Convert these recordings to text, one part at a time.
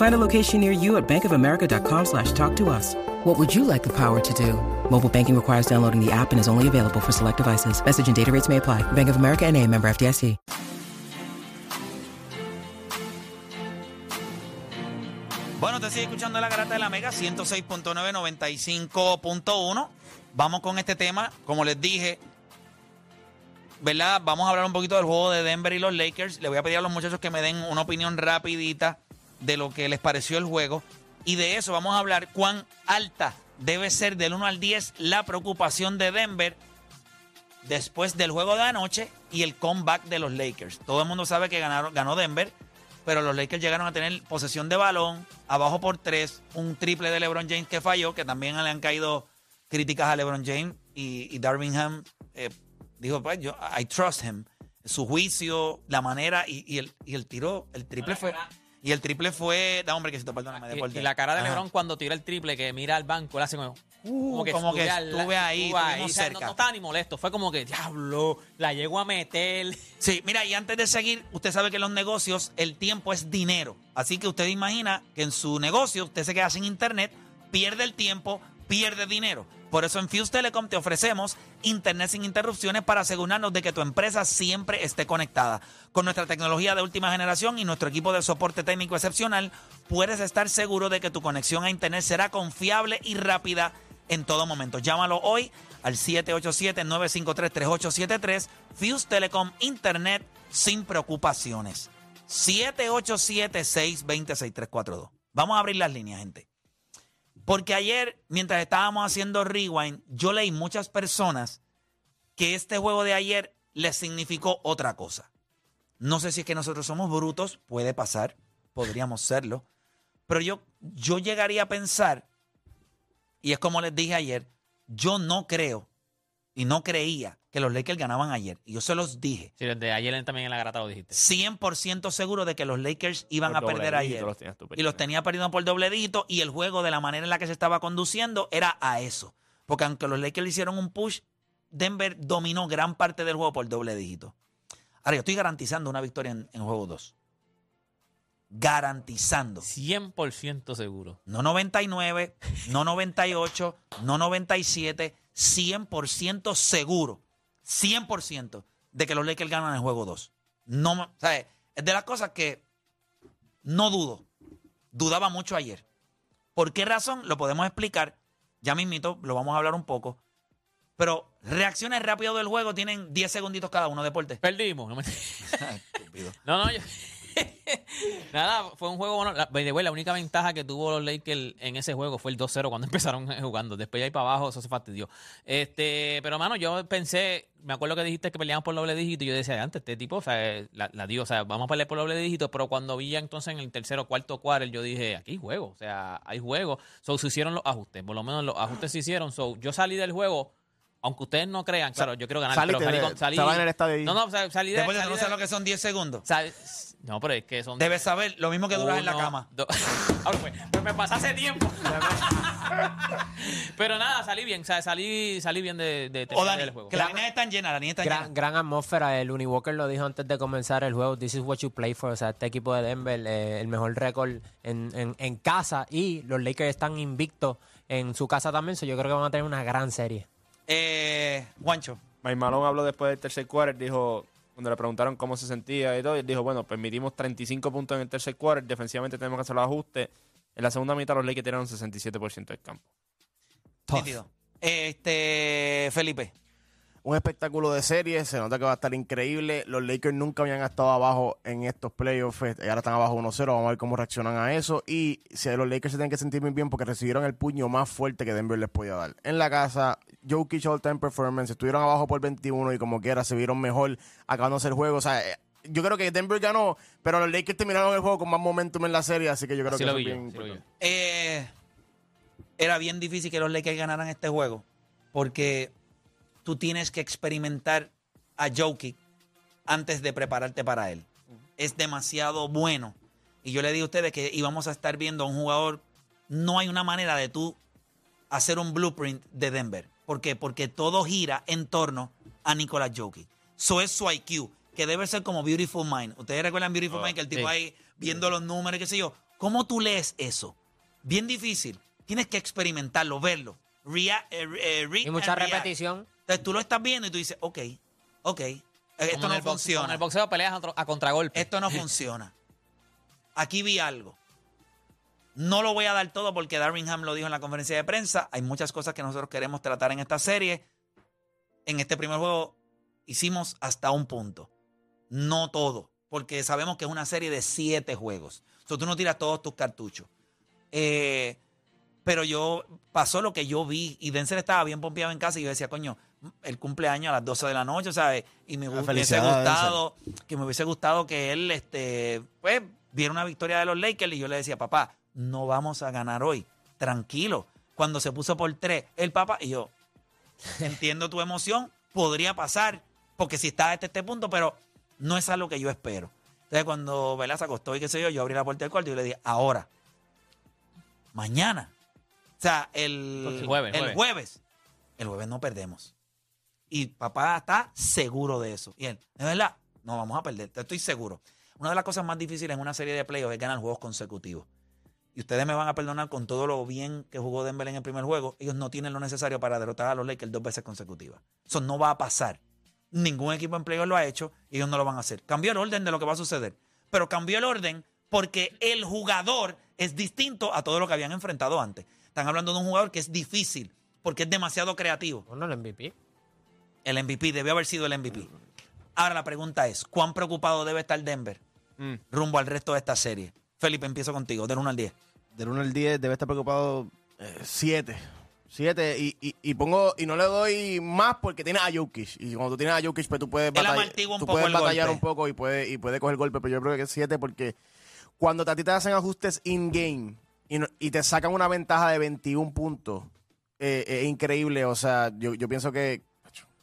Find a location near you at bankofamerica.com slash talk to us. What would you like the power to do? Mobile banking requires downloading the app and is only available for select devices. Message and data rates may apply. Bank of America and a member FDIC. Bueno, te sigue escuchando la garata de la Mega 106.9, 95.1. Vamos con este tema. Como les dije, ¿verdad? Vamos a hablar un poquito del juego de Denver y los Lakers. Le voy a pedir a los muchachos que me den una opinión rapidita de lo que les pareció el juego. Y de eso vamos a hablar cuán alta debe ser del 1 al 10 la preocupación de Denver después del juego de anoche y el comeback de los Lakers. Todo el mundo sabe que ganaron, ganó Denver, pero los Lakers llegaron a tener posesión de balón, abajo por tres, un triple de LeBron James que falló, que también le han caído críticas a LeBron James y, y Darvingham eh, dijo, pues yo, I trust him. Su juicio, la manera y, y el, y el tiro, el triple fue... Y el triple fue. Da, hombre, que si te perdóname, Y, deporte. y la cara de Ajá. LeBron cuando tira el triple, que mira al banco, le hace como. Uh, como que al- estuve ahí, estuvimos O sea, cerca. No, no estaba ni molesto, fue como que, diablo, la llego a meter. Sí, mira, y antes de seguir, usted sabe que en los negocios el tiempo es dinero. Así que usted imagina que en su negocio usted se queda sin internet, pierde el tiempo, pierde dinero. Por eso en Fuse Telecom te ofrecemos internet sin interrupciones para asegurarnos de que tu empresa siempre esté conectada. Con nuestra tecnología de última generación y nuestro equipo de soporte técnico excepcional, puedes estar seguro de que tu conexión a internet será confiable y rápida en todo momento. Llámalo hoy al 787-953-3873. Fuse Telecom Internet sin preocupaciones. 787-620-6342. Vamos a abrir las líneas, gente. Porque ayer, mientras estábamos haciendo rewind, yo leí muchas personas que este juego de ayer les significó otra cosa. No sé si es que nosotros somos brutos, puede pasar, podríamos serlo, pero yo, yo llegaría a pensar, y es como les dije ayer, yo no creo y no creía que los Lakers ganaban ayer. Y yo se los dije, Sí, desde ayer también en la garata lo dijiste. 100% seguro de que los Lakers iban Por a perder ayer. los tenías tú y los tenía perdiendo por doble dígito y el juego de la manera en la que se estaba conduciendo era a eso. Porque aunque los Lakers le hicieron un push, Denver dominó gran parte del juego por doble dígito. Ahora, yo estoy garantizando una victoria en, en juego 2. Garantizando. 100% seguro. No 99, no 98, no 97, 100% seguro. 100% de que los Lakers ganan el juego 2. No, sea, es de las cosas que no dudo. Dudaba mucho ayer. ¿Por qué razón? Lo podemos explicar. Ya mismito, lo vamos a hablar un poco. Pero reacciones rápidas del juego tienen 10 segunditos cada uno, deporte. Perdimos. No, no, yo- Nada, fue un juego bueno. La, la única ventaja que tuvo los Lakers en ese juego fue el 2-0 cuando empezaron jugando. Después de ahí para abajo, eso se fastidió. Este, pero, mano, yo pensé, me acuerdo que dijiste que peleamos por doble dígito y yo decía, antes, este tipo, o sea, la, la dio, o sea, vamos a pelear por doble dígito, pero cuando vi ya entonces en el tercero, cuarto, cuarto, yo dije, aquí hay juego, o sea, hay juego. So, se hicieron los ajustes, por lo menos los ajustes se hicieron. So, yo salí del juego, aunque ustedes no crean, claro, yo quiero ganar, saliste pero salí de- con- salí- estaba en el estadio. No, no, o sea, salí de... Deporte, salí ¿no de- sabes lo que son 10 segundos? ¿sabes? No, pero es que son... Debes saber lo mismo que duras en la Uno, cama. dos- Ah, pues, pues me pasé hace tiempo. Pero nada, salí bien, o sea, salí, salí bien de, de O terminar Dani, el juego. que las líneas están llenas, las líneas están Gran, llenas. gran atmósfera. El Uni Walker lo dijo antes de comenzar el juego. This is what you play for. O sea, este equipo de Denver, eh, el mejor récord en, en, en casa. Y los Lakers están invictos en su casa también. So yo creo que van a tener una gran serie. Eh, Juancho. Mike Malone habló después del tercer quarter, dijo, cuando le preguntaron cómo se sentía y todo, y él dijo, bueno, permitimos 35 puntos en el tercer quarter, defensivamente tenemos que hacer los ajustes. En la segunda mitad los Lakers tiraron 67% del campo. Este, Felipe. Un espectáculo de serie, se nota que va a estar increíble. Los Lakers nunca habían estado abajo en estos playoffs, eh, ahora están abajo 1-0, vamos a ver cómo reaccionan a eso. Y si los Lakers se tienen que sentir muy bien porque recibieron el puño más fuerte que Denver les podía dar. En la casa, Jokic All Time Performance, estuvieron abajo por 21 y como quiera se vieron mejor acabándose el juego. O sea, eh, yo creo que Denver ganó, pero los Lakers terminaron el juego con más momentum en la serie, así que yo creo Así que lo eso vi es yo, bien así lo vi yo. importante. Eh, era bien difícil que los Lakers ganaran este juego porque tú tienes que experimentar a Jokic antes de prepararte para él. Es demasiado bueno. Y yo le dije a ustedes que íbamos a estar viendo a un jugador. No hay una manera de tú hacer un blueprint de Denver. ¿Por qué? Porque todo gira en torno a Nicolás Jokic. Eso es su IQ, que debe ser como Beautiful Mind. Ustedes recuerdan Beautiful Mind, que el tipo sí. ahí viendo los números, qué sé yo. ¿Cómo tú lees eso? Bien difícil. Tienes que experimentarlo, verlo. Rea- eh, eh, Y mucha repetición. Entonces tú lo estás viendo y tú dices, ok, ok, eh, esto no funciona. En el boxeo peleas a, contragolpe. Esto no funciona. Aquí vi algo. No lo voy a dar todo porque Darwinham lo dijo en la conferencia de prensa. Hay muchas cosas que nosotros queremos tratar en esta serie. En este primer juego hicimos hasta un punto. No todo. Porque sabemos que es una serie de siete juegos. O tú no tiras todos tus cartuchos. Eh, pero yo pasó lo que yo vi y Denzel estaba bien pompeado en casa y yo decía, coño, el cumpleaños a las 12 de la noche, ¿sabes? Y me hu- hubiese gustado que me hubiese gustado que él este pues viera una victoria de los Lakers y yo le decía, "Papá, no vamos a ganar hoy. Tranquilo." Cuando se puso por tres, el papá y yo entiendo tu emoción, podría pasar porque si está hasta este punto, pero no es algo que yo espero. Entonces, cuando Vela se acostó y qué sé yo, yo abrí la puerta del cuarto y yo le dije, ahora, mañana. O sea, el El jueves, el jueves. jueves. El jueves no perdemos. Y papá está seguro de eso. Y él, ¿de verdad? No vamos a perder, estoy seguro. Una de las cosas más difíciles en una serie de playoffs es ganar juegos consecutivos. Y ustedes me van a perdonar con todo lo bien que jugó Denver en el primer juego. Ellos no tienen lo necesario para derrotar a los Lakers dos veces consecutivas. Eso no va a pasar. Ningún equipo en playoffs lo ha hecho y ellos no lo van a hacer. Cambió el orden de lo que va a suceder. Pero cambió el orden porque el jugador es distinto a todo lo que habían enfrentado antes. Están hablando de un jugador que es difícil porque es demasiado creativo. Bueno, el MVP. El MVP debió haber sido el MVP. Ahora la pregunta es, ¿cuán preocupado debe estar Denver Mm. rumbo al resto de esta serie? Felipe, empiezo contigo, del 1 al 10. Del 1 al 10 debe estar preocupado. 7. 7 y, y, y pongo y no le doy más porque tiene a Jokic y cuando tú tienes a Jokic pues tú puedes, batall- un tú puedes batallar golpe. un poco y puede y puede coger golpe pero yo creo que es 7 porque cuando a ti te hacen ajustes in game y, no- y te sacan una ventaja de 21 puntos eh, es increíble o sea yo, yo pienso que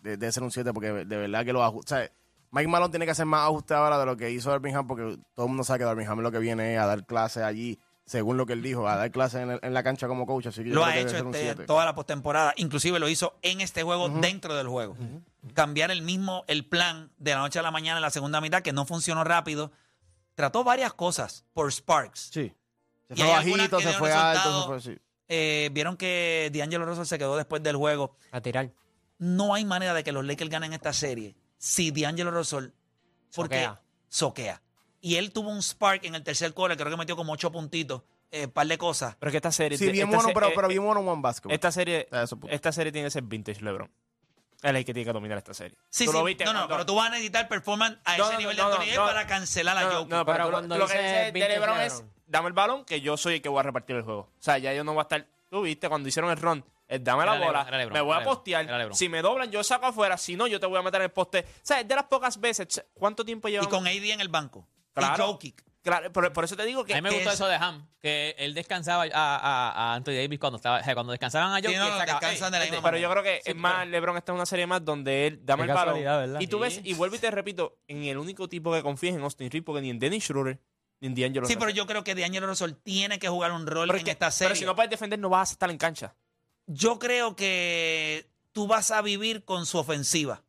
debe ser un 7 porque de verdad que los ajustes Mike Malone tiene que hacer más ajustes ahora de lo que hizo Birmingham porque todo el mundo sabe que Birmingham lo que viene es a dar clases allí según lo que él dijo, a dar clases en, la cancha como coach. Así que yo Lo creo ha hecho ser este, 7. toda la postemporada. Inclusive lo hizo en este juego, dentro del juego. Cambiar el mismo, el plan de la noche a la mañana en la segunda mitad, que no funcionó rápido. Trató varias cosas por Sparks. Sí. Se fue bajito, se fue alto, se fue así. Eh, Vieron que D'Angelo Russell se quedó después del juego. A tirar. No hay manera de que los Lakers ganen esta serie si D'Angelo Russell porque Soquea. soquea. Y él tuvo un spark en el tercer quarter, creo que metió como ocho puntitos, eh, par de cosas. Pero es que esta serie. Sí, bien esta bueno, se- pero, eh, pero eh, bien bueno one basketball. Esta serie, esta serie tiene que ser vintage LeBron. Él es el que tiene que dominar esta serie. Sí, Tú sí. lo viste no, no, cuando- pero tú vas a necesitar performance a No, ese no, nivel no, de no, Anthony no. para cancelar a No, Jokic. no, Pero cuando lo que dice de LeBron es dame el balón que yo soy el que voy a repartir el juego. O sea, ya yo no voy a estar. Tú viste cuando hicieron el run. Es dame Era la bola, LeBron, era LeBron, me voy a postear. Si me doblan, yo saco afuera. Si no, yo te voy a meter en el poste. O sea, es de las pocas veces. ¿Cuánto tiempo y llevamos? con AD en el banco. Claro. Y Jokic. Claro, por, por eso te digo que. A mí me gustó es- eso de Ham, que él descansaba a, a, a Anthony Davis cuando estaba, o sea, cuando descansaban a Jokic. no, no, descansan de la "Ey, misma vete". Pero yo creo que Sí, es más, pero- LeBron está en una serie más donde él dame Qué el balón. Y tú Sí. ves, y vuelvo y te repito, en el único tipo que confías en Austin Reeves, porque ni en Dennis Schroeder, ni en D'Angelo Sí, Russell. pero yo creo que D'Angelo Russell tiene que jugar un rol Pero en que- esta serie. Pero si no puedes defender, no vas a estar en cancha. Yo creo que tú vas a vivir con su ofensiva.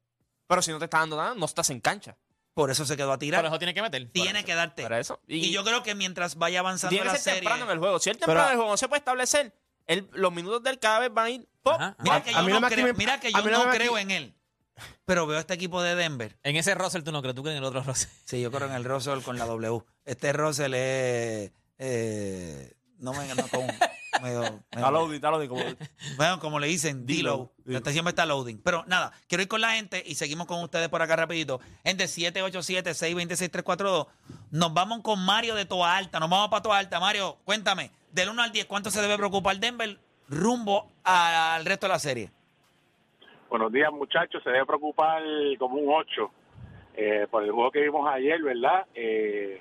Pero si no te está dando nada, no estás en cancha. Por eso se quedó a tirar. Por eso tiene que meter. tiene que darte. Para eso. Y, yo creo que mientras vaya avanzando tiene la que ser serie. temprano en el juego. Si él temprano Pero- en el juego no se puede establecer, los minutos del cada vez van a ir. ¡pop! Ajá, Mira que A yo mí no, me creo, active- mira que a yo mí no no me creo active- en él. Pero veo este equipo de Denver. En ese Russell tú no crees, tú crees en el otro Russell. Sí, yo creo en el Russell con la W. Este Russell es. eh, no me no, con, medio- medio- Está loading, está loading. Como, bueno, como le dicen, D-Low. D-Low. Este siempre está loading. Pero nada, quiero ir con la gente y seguimos con ustedes por acá rapidito. Gente 787-626-342. Nos vamos con Mario de Toa Alta. Nos vamos para Toa Alta. Mario, cuéntame, del 1 al 10, ¿cuánto se debe preocupar Denver rumbo al resto de la serie? Buenos días, muchachos. Se debe preocupar como un 8 eh, por el juego que vimos ayer, ¿verdad? Eh,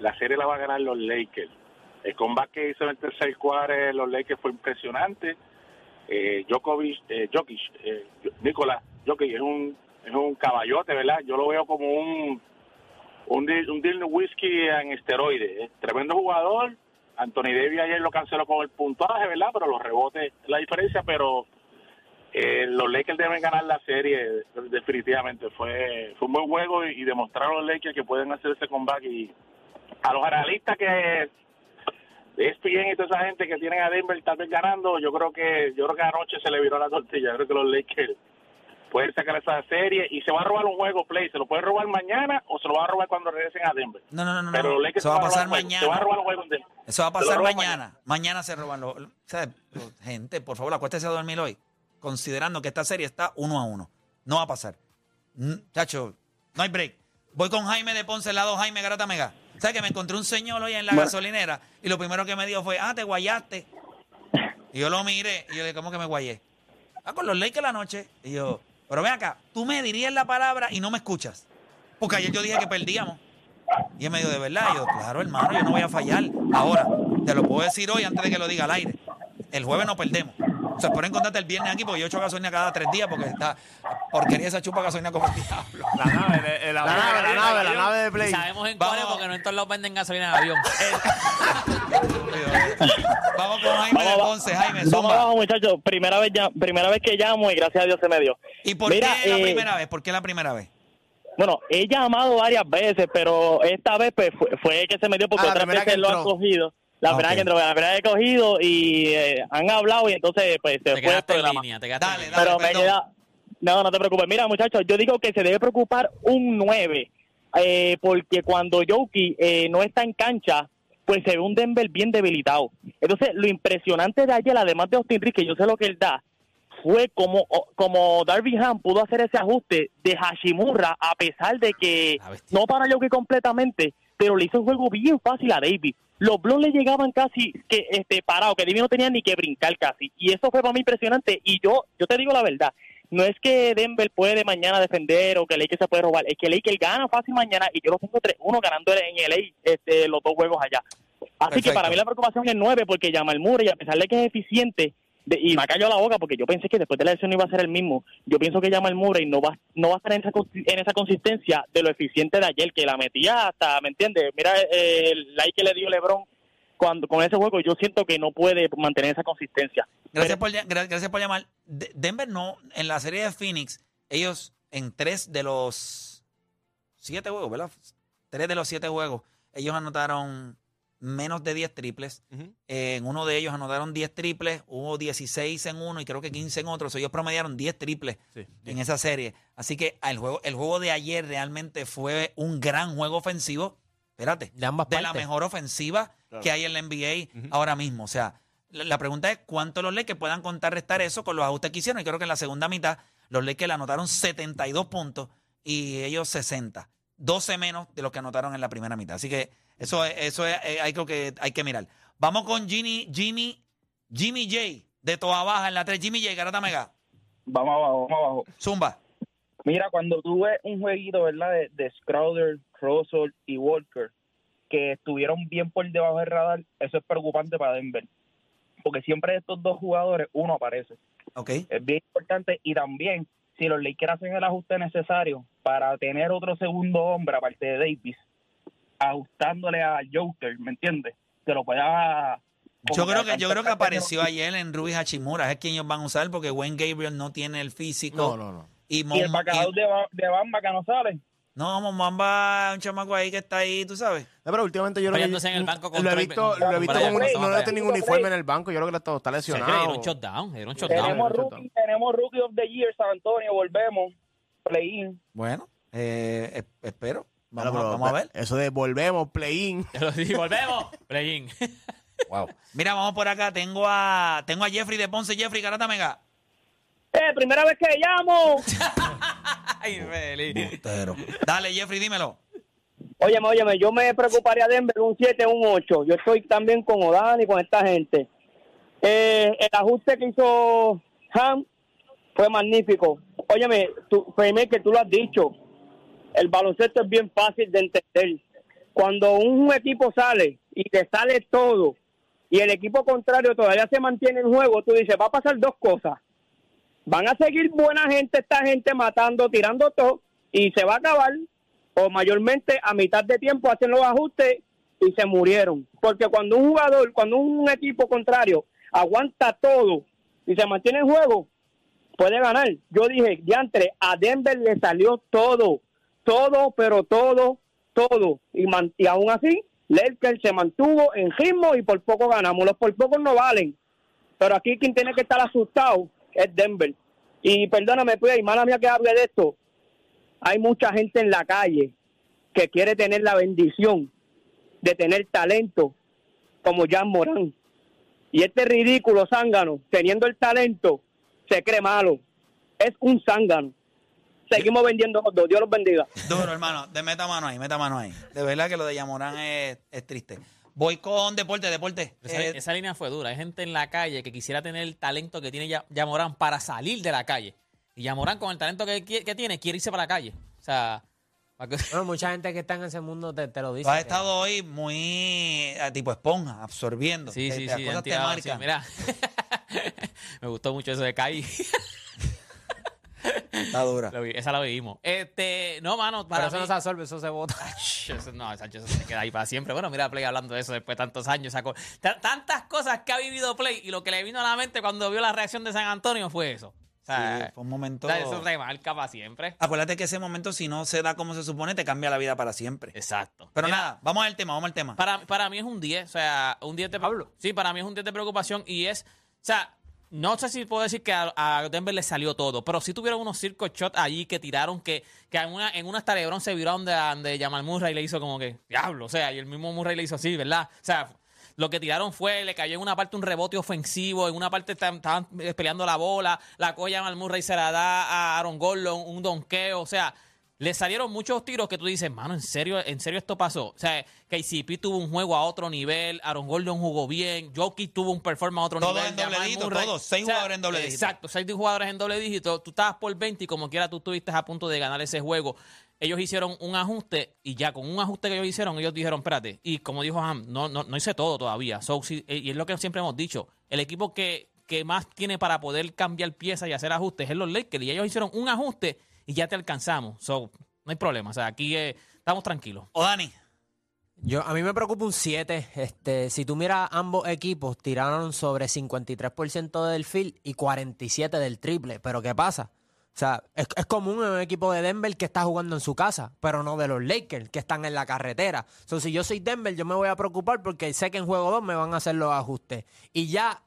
la serie la va a ganar los Lakers. El combate que hizo en el tercer cuarto los Lakers fue impresionante. Eh, Djokovic, eh, Jokic, eh, Nicolás Jokic es un, es un caballote, ¿verdad? Yo lo veo como un un, un Dylan Whiskey en esteroides. Es tremendo jugador. Anthony Davis ayer lo canceló con el puntaje, ¿verdad? Pero los rebotes, la diferencia, pero eh, los Lakers deben ganar la serie, definitivamente. Fue, fue un buen juego y, y demostraron los Lakers que pueden hacer ese comeback. Y a los analistas que ESPN y toda esa gente que tienen a Denver tal vez ganando, yo creo que yo creo que anoche se le viró la tortilla. Yo creo que los Lakers pueden sacar esa serie y se va a robar un juego play. Se lo pueden robar mañana o se lo va a robar cuando regresen a Denver. No, no, no, no. Pero no. los Lakers Eso va a se pasar juego. Se va a mañana. robar un juego en Denver. Eso va a Se pasar mañana. mañana. se roban los. o sea, gente, por favor, acuéstese a dormir hoy. Considerando que esta serie está uno a uno. No va a pasar. Chacho, no hay break. Voy con Jaime de Ponce, lado Jaime Garata Mega. ¿Sabes que me encontré un señor hoy en la gasolinera y lo primero que me dijo fue, ah, te guayaste? Y yo lo miré y yo dije, ¿cómo que me guayé? Ah, con los Lakers la noche. Y yo, pero ven acá, tú me dirías la palabra y no me escuchas. Porque ayer yo dije que perdíamos. Y él me dijo, ¿de verdad? Y yo, claro, hermano, yo no voy a fallar. Ahora, te lo puedo decir hoy antes de que lo diga al aire. El jueves no perdemos. O sea, pueden encontrarte el viernes aquí porque yo echo gasolina cada tres días porque está porquería esa chupa gasolina como el diablo. la nave, el- el La nave, la nave, la de Y Play. sabemos en Vamos. cuáles porque no en todos lados venden gasolina en avión. Vamos con Jaime de Vamos, Ponce. Jaime, Vamos zumba. abajo, muchachos. Primera vez, ya, primera vez que llamo y gracias a Dios se me dio. ¿Y por Mira, qué la eh, primera vez? ¿Por qué la primera vez? Bueno, he llamado varias veces, pero esta vez pues, fue, fue que se me dio porque Ah, la otras veces lo han cogido. La Ah, primera que entró, la primera que he cogido y eh, han hablado y entonces pues se Te fue el quedaste en programa. línea, te quedaste en Dale, dale. Pero me queda... No, no te preocupes. Mira, muchachos, yo digo que se debe preocupar un 9, eh, porque cuando Yoki eh, no está en cancha, pues se ve un Denver bien debilitado. Entonces, lo impresionante de ayer, además de Austin Reeves, que yo sé lo que él da, fue como, como Darby Ham pudo hacer ese ajuste de Hashimura, a pesar de que no para Yoki completamente, pero le hizo el juego bien fácil a Davis. Los blogs le llegaban casi que este parado, que Davis no tenía ni que brincar casi. Y eso fue para mí impresionante. Y yo, yo te digo la verdad, no es que Denver puede mañana defender o que Lakers se puede robar, es que Lakers gana fácil mañana y yo lo tengo 3-1 ganando en LA este, los dos juegos allá. Así que para mí la preocupación es 9 porque Jamal Murray, a pesar de que es eficiente, de- y me cayó la boca porque yo pensé que después de la lesión iba a ser el mismo. Yo pienso que Jamal Murray no va, no va a estar en esa, en esa consistencia de lo eficiente de ayer, que la metía hasta, ¿me entiendes? Mira eh, el like que le dio LeBron cuando con ese juego, yo siento que no puede mantener esa consistencia. Gracias por, ll- gra- gracias por llamar. De- Denver no, en la serie de Phoenix, ellos en tres de los siete juegos, ¿verdad? Tres de los siete juegos, ellos anotaron menos de 10 triples. Eh, en uno de ellos anotaron 10 triples, hubo 16 en uno y creo que 15 en otro. O sea, ellos promediaron 10 triples Sí. en esa serie. Así que el juego, el juego de ayer realmente fue un gran juego ofensivo. Espérate, De ambas de la mejor ofensiva Claro. que hay en la NBA ahora mismo. O sea, la, la pregunta es cuánto los Lakers puedan contrarrestar eso con los ajustes que hicieron. Y creo que en la segunda mitad los Lakers le anotaron 72 puntos y ellos 60. 12 menos de los que anotaron en la primera mitad. Así que eso, es- eso es, eh, hay, creo que hay que mirar. Vamos con Jimmy, Jimmy, Jimmy J de Toa Baja en la 3. Jimmy J, Garata Mega. Vamos abajo, vamos abajo. Zumba. Mira, cuando tú ves un jueguito, ¿verdad? De, de Russell y Walker, que estuvieron bien por debajo del radar, eso es preocupante para Denver. Porque siempre de estos dos jugadores, uno aparece. Es bien importante. Y también, si los Lakers hacen el ajuste necesario para tener otro segundo hombre, aparte de Davis, ajustándole a Joker, ¿me entiendes? Que lo pueda... Yo creo que yo creo que apareció ayer en Ruby Hachimura. Es quien ellos van a usar porque Wayne Gabriel no tiene el físico. No, no, no. Y, Y el bacalao y- de, Ba- de Bamba que no sale. No, Mamba un chamaco ahí que está ahí, tú sabes. No, pero últimamente yo creo que Peleándose en el banco lo he visto, lo he con no le tiene ningún uniforme en el banco. Yo creo que está, está lesionado. Era un shutdown, era un shutdown. Tenemos rookie, tenemos rookie of the year, San Antonio, volvemos. Play-in. Bueno, eh, es- espero. Vamos, a- pero vamos a ver. Eso de volvemos, play-in. Dije, volvemos. Play-in. Wow. Mira, vamos por acá. Tengo a, tengo a Jeffrey de Ponce. Jeffrey, Garata Mega. Eh, primera vez que llamo. Ay. Dale, Jeffrey, dímelo. Óyeme, óyeme, yo me preocuparía Denver un 7, un 8. Yo estoy también con Odán y con esta gente. Eh, el ajuste que hizo Ham fue magnífico. Óyeme, tú, que tú lo has dicho. El baloncesto es bien fácil de entender. Cuando un equipo sale y te sale todo y el equipo contrario todavía se mantiene en juego, tú dices, va a pasar dos cosas. Van a seguir buena gente, esta gente matando, tirando todo y se va a acabar o mayormente a mitad de tiempo hacen los ajustes y se murieron. Porque cuando un jugador, cuando un equipo contrario aguanta todo y se mantiene en juego, puede ganar. Yo dije, diantre, a Denver le salió todo, todo, pero todo, todo. Y, y aún así, Lerker se mantuvo en ritmo y por poco ganamos. Los por poco no valen. Pero aquí quien tiene que estar asustado es Denver. Y perdóname, pues, mala mía que hable de esto, hay mucha gente en la calle que quiere tener la bendición de tener talento como Jan Morán. Y este ridículo zángano, teniendo el talento, se cree malo. Es un zángano. Seguimos vendiendo los dos. Dios los bendiga. Duro, hermano. De meta mano ahí, meta mano ahí. De verdad que lo de Yamorán es, es triste. Voy con deporte, deporte. Esa, Eh, esa línea fue dura. Hay gente en la calle que quisiera tener el talento que tiene Ya- Yamorán para salir de la calle. Y Yamorán, con el talento que, que tiene, quiere irse para la calle. O sea, para que- Bueno, mucha gente que está en ese mundo te, te lo dice. tú has que- estado hoy muy eh, tipo esponja, absorbiendo. sí, Eh, sí, las sí. cosas te marcan. sí, mira. Me gustó mucho eso de Kai. Está dura. Lo vi- esa la vimos. Este, no, mano, para Pero eso mí- no se absorbe, eso se bota. Ach, eso- no, Sánchez eso se queda ahí para siempre. Bueno, mira a Play hablando de eso después de tantos años. Sacó ta- tantas cosas que ha vivido Play y lo que le vino a la mente cuando vio la reacción de San Antonio fue eso. O sea, Sí, fue un momento. o sea, eso remarca para siempre. Acuérdate que ese momento, si no se da como se supone, te cambia la vida para siempre. Exacto. Pero Mira, nada, vamos al tema, vamos al tema. Para, para mí es un 10, o sea, un 10 de Pablo. Sí, para mí es un 10 de preocupación y es, o sea, no sé si puedo decir que a, Denver le salió todo, pero sí tuvieron unos circo shots allí que tiraron que, que en una en una hasta se viró donde, donde Jamal Murray le hizo como que, diablo, o sea, y el mismo Murray le hizo así, ¿verdad? O sea, lo que tiraron fue, le cayó en una parte un rebote ofensivo, en una parte estaban, estaban peleando la bola, la colla Jamal Murray se la da a Aaron Gordon, un donqueo, o sea, le salieron muchos tiros que tú dices, mano, ¿en serio, en serio esto pasó? O sea, KCP tuvo un juego a otro nivel, Aaron Gordon jugó bien, Jokic tuvo un performance a otro Todos nivel. en doble dígito, todos, seis jugadores en doble dígito. Exacto, seis jugadores en doble dígito. Tú estabas por 20 y como quiera tú estuviste a punto de ganar ese juego. Ellos hicieron un ajuste y ya con un ajuste que ellos hicieron, ellos dijeron, espérate, y como dijo Ham, no, no, no hice todo todavía. So, si- y es lo que siempre hemos dicho, el equipo que, que más tiene para poder cambiar piezas y hacer ajustes es los Lakers. Y ellos hicieron un ajuste y ya te alcanzamos. So, no hay problema. O sea, aquí eh, estamos tranquilos. O Dani, Yo, a mí me preocupa un 7. Este, si tú miras ambos equipos, tiraron sobre 53% del field y 47% del triple. Pero ¿qué pasa? O sea, es, es común en un equipo de Denver que está jugando en su casa, pero no de los Lakers, que están en la carretera. So, si yo soy Denver, yo me voy a preocupar porque sé que en juego 2 me van a hacer los ajustes. Y ya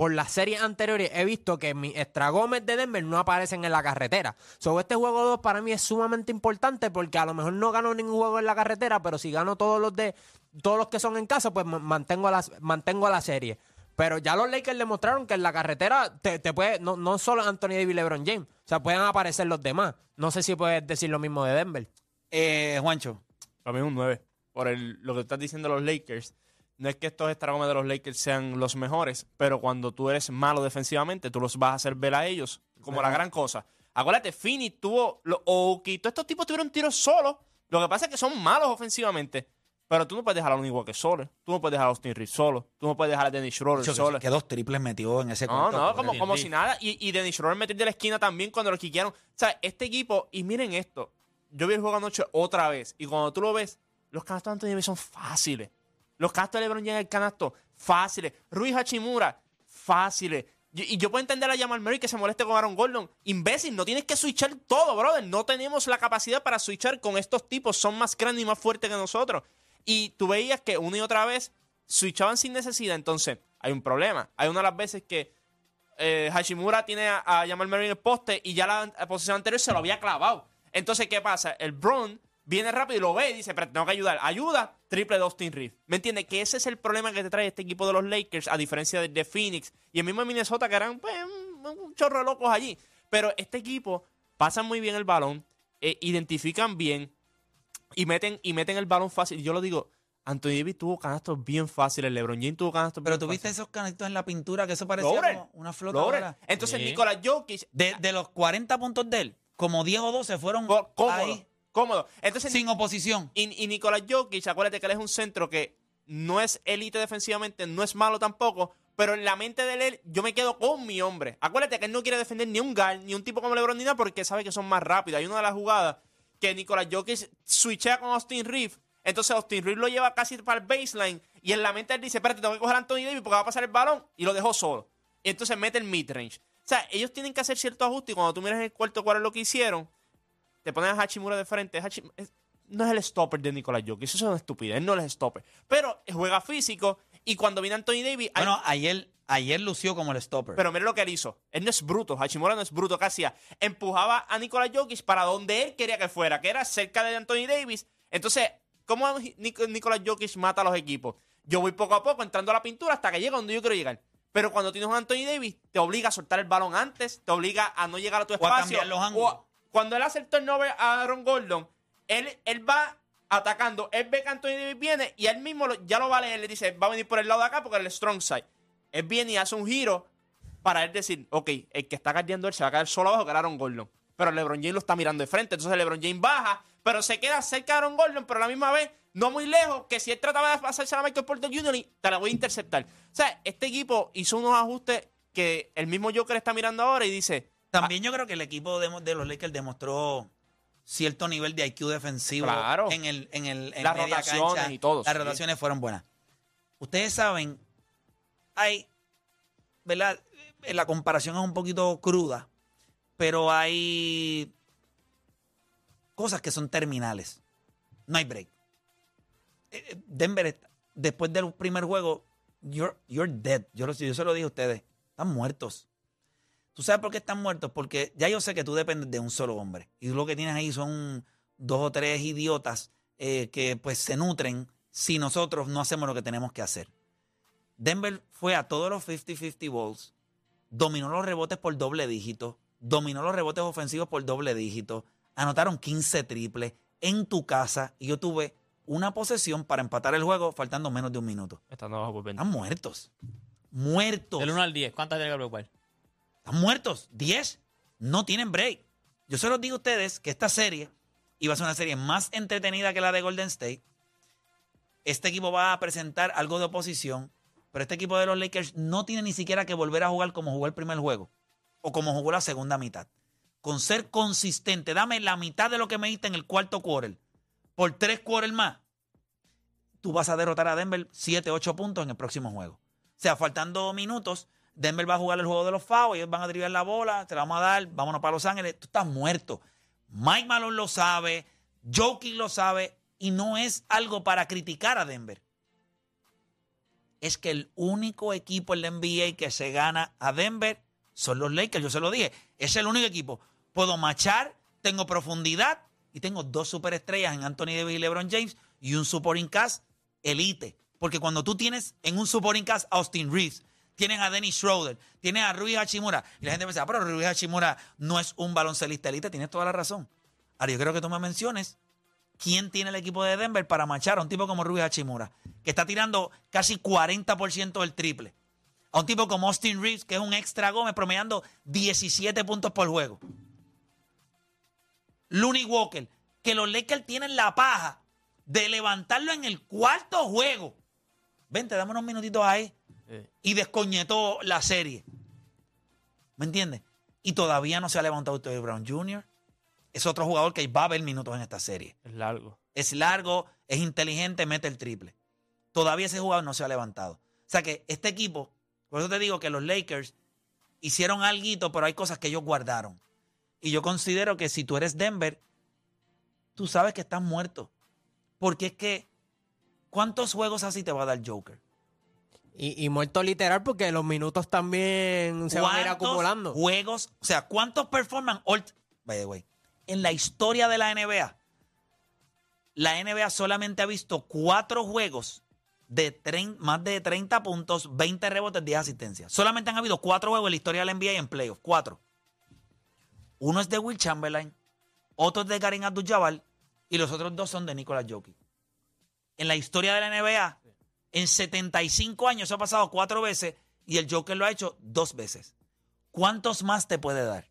por las series anteriores he visto que mis extra Gómez de Denver no aparecen en la carretera. So, este juego 2 para mí es sumamente importante porque a lo mejor no gano ningún juego en la carretera, pero si gano todos los de todos los que son en casa, pues ma- mantengo a la, mantengo a la serie. Pero ya los Lakers demostraron que en la carretera te, te puede, no, no solo Anthony Davis y LeBron James, o sea, pueden aparecer los demás. No sé si puedes decir lo mismo de Denver. eh, Juancho. Para mí es un 9. Por el, lo que estás diciendo los Lakers, no es que estos estragones de los Lakers sean los mejores, pero cuando tú eres malo defensivamente, tú los vas a hacer ver a ellos como la gran cosa. Acuérdate, Fini tuvo, lo, o que todos estos tipos tuvieron tiros solos. Lo que pasa es que son malos ofensivamente. Pero tú no puedes dejar a un igual que solo. Tú no puedes dejar a Austin Reeves solo. Tú no puedes dejar a Dennis Schroeder solo. que dos triples metió en ese No, cuarto. no, como, como si nada. Y, y Dennis Schroeder meter de la esquina también cuando lo quiquearon. O sea, este equipo, y miren esto. Yo vi el juego anoche otra vez. Y cuando tú lo ves, los canastos de Anthony Davis son fáciles. Los canastos de LeBron llegan al canasto, fáciles. Ruiz Hachimura, fáciles. Y yo puedo entender a Jamal Murray que se moleste con Aaron Gordon. Imbécil, no tienes que switchar todo, brother. No tenemos la capacidad para switchar con estos tipos. Son más grandes y más fuertes que nosotros. Y tú veías que una y otra vez switchaban sin necesidad. Entonces, hay un problema. Hay una de las veces que eh, Hashimura tiene a, a Jamal Murray en el poste y ya la, la posición anterior se lo había clavado. Entonces, ¿qué pasa? El Brown viene rápido y lo ve y dice, pero tengo que ayudar. Ayuda, triple de Austin Reeves. ¿Me entiendes? Que ese es el problema que te trae este equipo de los Lakers, a diferencia de, de Phoenix y el mismo de Minnesota, que eran pues, un, un chorro de locos allí. Pero este equipo pasan muy bien el balón, eh, identifican bien y meten, y meten el balón fácil. Y yo lo digo, Anthony Davis tuvo canastos bien fáciles, LeBron James tuvo canastos Pero bien tuviste fáciles. esos canitos en la pintura que eso parecía Logren, como una flotadora. Entonces, Sí. Nikola Jokic, De, de los 40 puntos de él, como 10 o 12 fueron cómodo, ahí, cómodo. Entonces, sin oposición. Y, y Nikola Jokic, acuérdate que él es un centro que no es élite defensivamente, no es malo tampoco, pero en la mente de él, yo me quedo con mi hombre. Acuérdate que él no quiere defender ni un guard, ni un tipo como LeBron ni nada, porque sabe que son más rápidos. Hay una de las jugadas que Nikola Jokic switchea con Austin Reeves, entonces Austin Reeves lo lleva casi para el baseline, y en la mente él dice, espérate, tengo que coger a Anthony Davis porque va a pasar el balón, y lo dejó solo. Y entonces mete el midrange. O sea, ellos tienen que hacer cierto ajuste, y cuando tú miras en el cuarto es lo que hicieron, te ponen a Hachimura de frente. Es- no es el stopper de Nicolás Jokic. Eso es una estupidez. Él no es stopper. Pero juega físico. Y cuando viene Anthony Davis. hay- Bueno, ayer, ayer lució como el stopper. pero mira lo que él hizo. Él no es bruto. Hachimura no es bruto. ¿Qué hacía? Empujaba a Nicolás Jokic para donde él quería que fuera, que era cerca de Anthony Davis. Entonces, ¿cómo Nic- Nicolás Jokic mata a los equipos? Yo voy poco a poco entrando a la pintura hasta que llego donde yo quiero llegar. Pero cuando tienes a Anthony Davis, te obliga a soltar el balón antes, te obliga a no llegar a tu a espacio. cambiar los o ángulos. a- cuando él hace el turnover a Aaron Gordon, él, él va atacando. Él ve que Anthony Davis viene y él mismo ya lo va a leer. Le dice, va a venir por el lado de acá porque es el strong side. Él viene y hace un giro para él decir, ok, el que está guardiando él se va a caer solo abajo, que era Aaron Gordon. Pero LeBron James lo está mirando de frente. Entonces LeBron James baja, pero se queda cerca de Aaron Gordon, pero a la misma vez no muy lejos, que si él trataba de pasarse a Michael Porter Jr., y te la voy a interceptar. O sea, este equipo hizo unos ajustes que el mismo Joker está mirando ahora y dice, También yo creo que el equipo de, de los Lakers demostró cierto nivel de IQ defensivo Claro. en el en el en Las media rotaciones cancha. y todo, Las sí. rotaciones fueron buenas. Ustedes saben, hay, ¿verdad? Eh, La comparación es un poquito cruda, pero hay cosas que son terminales. No hay break. Eh, eh, Denver, después del primer juego, you're, you're dead. Yo, yo se lo dije a ustedes. Están muertos. ¿Tú sabes por qué están muertos? Porque ya yo sé que tú dependes de un solo hombre. Y tú lo que tienes ahí son dos o tres idiotas eh, que pues se nutren si nosotros no hacemos lo que tenemos que hacer. Denver fue a todos los 50-50 balls, dominó los rebotes por doble dígito, dominó los rebotes ofensivos por doble dígito, anotaron 15 triples en tu casa y yo tuve una posesión para empatar el juego faltando menos de un minuto. Abajo por 20. Están muertos. Muertos. Del 1 al 10, ¿cuántas tiene que preocupar? Muertos. 10. No tienen break. Yo se los digo a ustedes que esta serie iba a ser una serie más entretenida que la de Golden State. Este equipo va a presentar algo de oposición, pero este equipo de los Lakers no tiene ni siquiera que volver a jugar como jugó el primer juego o como jugó la segunda mitad. Con ser consistente, dame la mitad de lo que me diste en el cuarto quarter por tres quarters más. Tú vas a derrotar a Denver 7, 8 puntos en el próximo juego. O sea, faltando minutos, Denver va a jugar el juego de los FAO, ellos van a driblar la bola, te la vamos a dar, vámonos para Los Ángeles, tú estás muerto. Mike Malone lo sabe, Jokic lo sabe, y no es algo para criticar a Denver. Es que el único equipo en la NBA que se gana a Denver son los Lakers, yo se lo dije, es el único equipo. Puedo machar, tengo profundidad y tengo dos superestrellas en Anthony Davis y LeBron James y un supporting cast elite. Porque cuando tú tienes en un supporting cast a Austin Reeves, tienes a Dennis Schroeder, tienes a Rui Hachimura, y la gente me dice, ah, pero Rui Hachimura no es un baloncelista elite, tienes toda la razón. Ahora yo creo que tú me menciones quién tiene el equipo de Denver para machar a un tipo como Rui Hachimura, que está tirando casi 40% del triple. A un tipo como Austin Reeves, que es un extra Gómez, promediando 17 puntos por juego. Looney Walker, que los Lakers tienen la paja de levantarlo en el cuarto juego. Vente, dame unos minutitos ahí. Y descoñetó la serie. ¿Me entiendes? Y todavía no se ha levantado Terry Brown Jr. Es otro jugador que va a ver minutos en esta serie. Es largo. Es largo, es inteligente, mete el triple. Todavía ese jugador no se ha levantado. O sea que este equipo, por eso te digo que los Lakers hicieron algo, pero hay cosas que ellos guardaron. Y yo considero que si tú eres Denver, tú sabes que estás muerto. Porque es que, ¿cuántos juegos así te va a dar Joker? Y, y muerto literal porque los minutos también se van a ir ¿Cuántos acumulando. Juegos, o sea, ¿cuántos performan all- by the way, en la historia de la NBA? la NBA solamente ha visto cuatro juegos de trein- más de 30 puntos, 20 rebotes, 10 asistencias. Solamente han habido cuatro juegos en la historia de la NBA y en playoffs. Cuatro. Uno es de Will Chamberlain, otro es de Karim Abdul-Jabbar y los otros dos son de Nicolas Jokic. En la historia de la NBA, en 75 años se ha pasado cuatro veces y el Joker lo ha hecho dos veces. ¿Cuántos más te puede dar?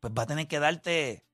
Pues va a tener que darte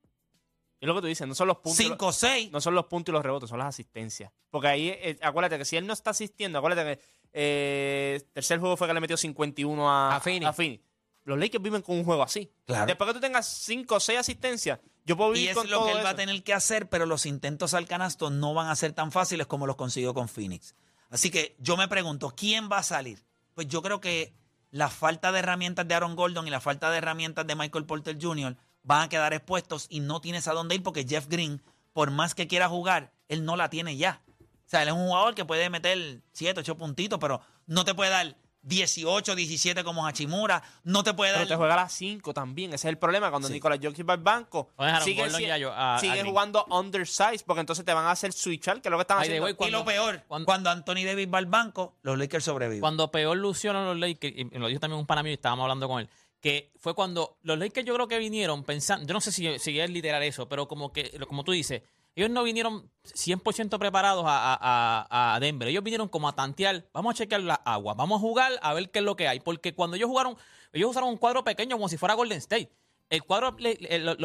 Es lo que tú dices, no son los puntos. y los- cinco o seis. No son los puntos y los rebotes, son las asistencias. Porque ahí, eh, acuérdate que si él no está asistiendo, acuérdate que eh, tercer juego fue que le metió 51 a, A Phoenix. Los Lakers viven con un juego así. Claro. Después que tú tengas 5 o 6 asistencias, yo puedo Y vivir es con lo todo que él eso. va a tener que hacer, pero los intentos al canasto no van a ser tan fáciles como los consiguió con Phoenix. Así que yo me pregunto, ¿quién va a salir? Pues yo creo que la falta de herramientas de Aaron Gordon y la falta de herramientas de Michael Porter Jr. van a quedar expuestos y no tienes a dónde ir porque Jeff Green, por más que quiera jugar, él no la tiene ya. O sea, él es un jugador que puede meter 7, 8 puntitos, pero no te puede dar 18, 17 como Hachimura, no te puede Pero dar... te juega a las 5 también. Ese es el problema. Cuando Sí. Nicolás Jokic va al banco, sigue, si- a a- jugando undersized porque entonces te van a hacer switchar, que es lo que están Ay, haciendo. way, Y lo peor, cuando- cuando Anthony Davis va al banco, los Lakers sobreviven. Cuando peor lucieron los Lakers, y lo dijo también un pana mío y estábamos hablando con él, que fue cuando los Lakers yo creo que vinieron pensando, yo no sé si, si es literal eso, pero como que, como tú dices, ellos no vinieron 100% preparados a, Denver, ellos vinieron como a tantear, vamos a chequear la agua, vamos a jugar a ver qué es lo que hay, porque cuando ellos jugaron, ellos usaron un cuadro pequeño como si fuera Golden State. El cuadro,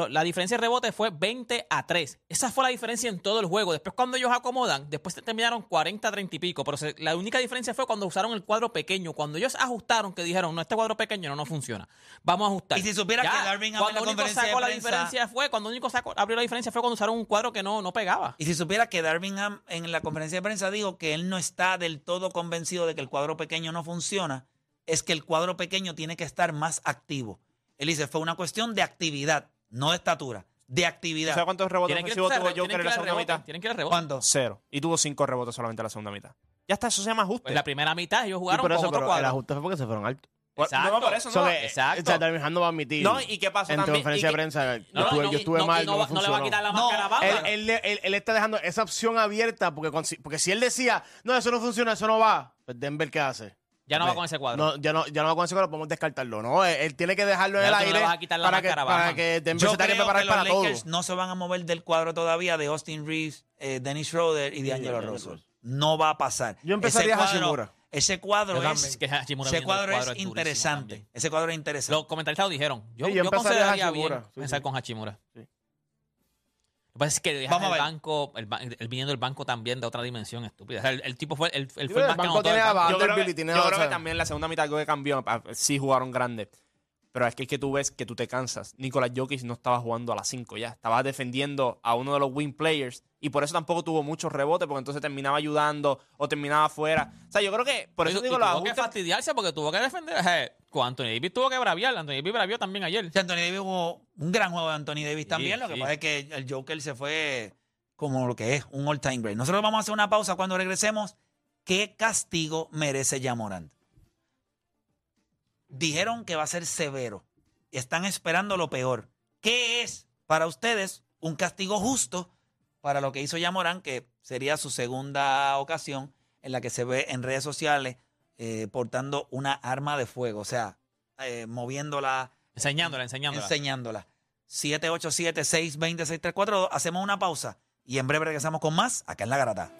la diferencia de rebote fue 20 a 3. Esa fue la diferencia en todo el juego. Después, cuando ellos acomodan, después terminaron 40 a 30 y pico. Pero se- la única diferencia fue cuando usaron el cuadro pequeño. Cuando ellos ajustaron, que dijeron, no, este cuadro pequeño no nos funciona. Vamos a ajustar. Y si supiera que Ham en cuando la conferencia de la prensa- diferencia fue, cuando único sacó, abrió la diferencia fue cuando usaron un cuadro que no, no pegaba. Y si supiera que Darvin Ham en la conferencia de prensa dijo que él no está del todo convencido de que el cuadro pequeño no funciona, es que el cuadro pequeño tiene que estar más activo. Él dice, fue una cuestión de actividad, no de estatura, de actividad. ¿Sabes cuántos rebotes Tienen que, ofensivos tuvo tienen que Joker en la al segunda rebote, mitad? tienen que ir al rebote. ¿Cuándo? Cero. Y tuvo 5 rebotes solamente en la segunda mitad. Ya está, eso se llama ajuste. Pues la primera mitad ellos jugaron por con eso, otro pero el cuadro. ajuste fue porque se fueron altos. Exacto. No, por eso So no. que, exacto. O sea, no va a admitir. No, ¿y qué pasó En tu también? conferencia ¿Y de qué- prensa, No, yo, no, estuve, no, yo estuve no, mal, no, no, me no le va a funcionó. quitar la No, máscara a Bamba. Él, él, él- él está dejando esa opción abierta porque, con- porque si él decía, no, eso no funciona, eso no va, pues Denver, ¿qué hace? Ya no va con ese cuadro. No, ya, no, ya no va con ese cuadro, podemos descartarlo. No, él, él tiene que dejarlo en el aire vas a quitar la para, que, máscara a para Batman. que Denver Yo se tenga que creo preparar que los para todo. Lakers no se van a mover del cuadro todavía de Austin Reeves, eh, Dennis Schroeder y D'Angelo D'Angelo Russell. Russell. No va a pasar. Yo empezaría cuadro, Hashimura. Ese cuadro Yo es, también, que Hashimura ese cuadro cuadro es durísimo interesante. también. Ese cuadro es interesante. Los comentaristas lo dijeron. Yo, Sí, yo yo empezaría consideraría bien Hachimura, sí, pensar sí. con Hachimura. Sí. Lo que pasa es que Vamos a el ver. banco, el, ba- el viniendo del banco también de otra dimensión estúpida. O sea, el, el tipo fue el, el, fue el el más que banco anotó del tiene a banco. Yo creo, Vanderbilt que, tiene yo a- creo que también la segunda mitad algo que cambió. ah, Sí jugaron grande. Pero es que es que tú ves que tú te cansas. Nicolás Jokic no estaba jugando a las 5 ya. Estaba defendiendo a uno de los win players. Y por eso tampoco tuvo muchos rebotes. Porque entonces terminaba ayudando o terminaba afuera. O sea, yo creo que por eso Y- digo y los tuvo que ajustes. fastidiarse porque tuvo que defender. Con Anthony Davis tuvo que braviar. Anthony Davis bravió también ayer. Sea, Anthony Davis jugó un gran juego de Anthony Davis también. Lo que sí. pasa es que el Joker se fue como lo que es, un all-time great. Nosotros vamos a hacer una pausa cuando regresemos. ¿Qué castigo merece Yamorant? Dijeron que va a ser severo. Están esperando lo peor. ¿Qué es para ustedes un castigo justo para lo que hizo Yamorant, que sería su segunda ocasión en la que se ve en redes sociales eh, portando una arma de fuego? O sea, eh, moviéndola Enseñándola, enseñándola. enseñándola. 787-620-6342. Hacemos una pausa y en breve regresamos con más acá en La Garata.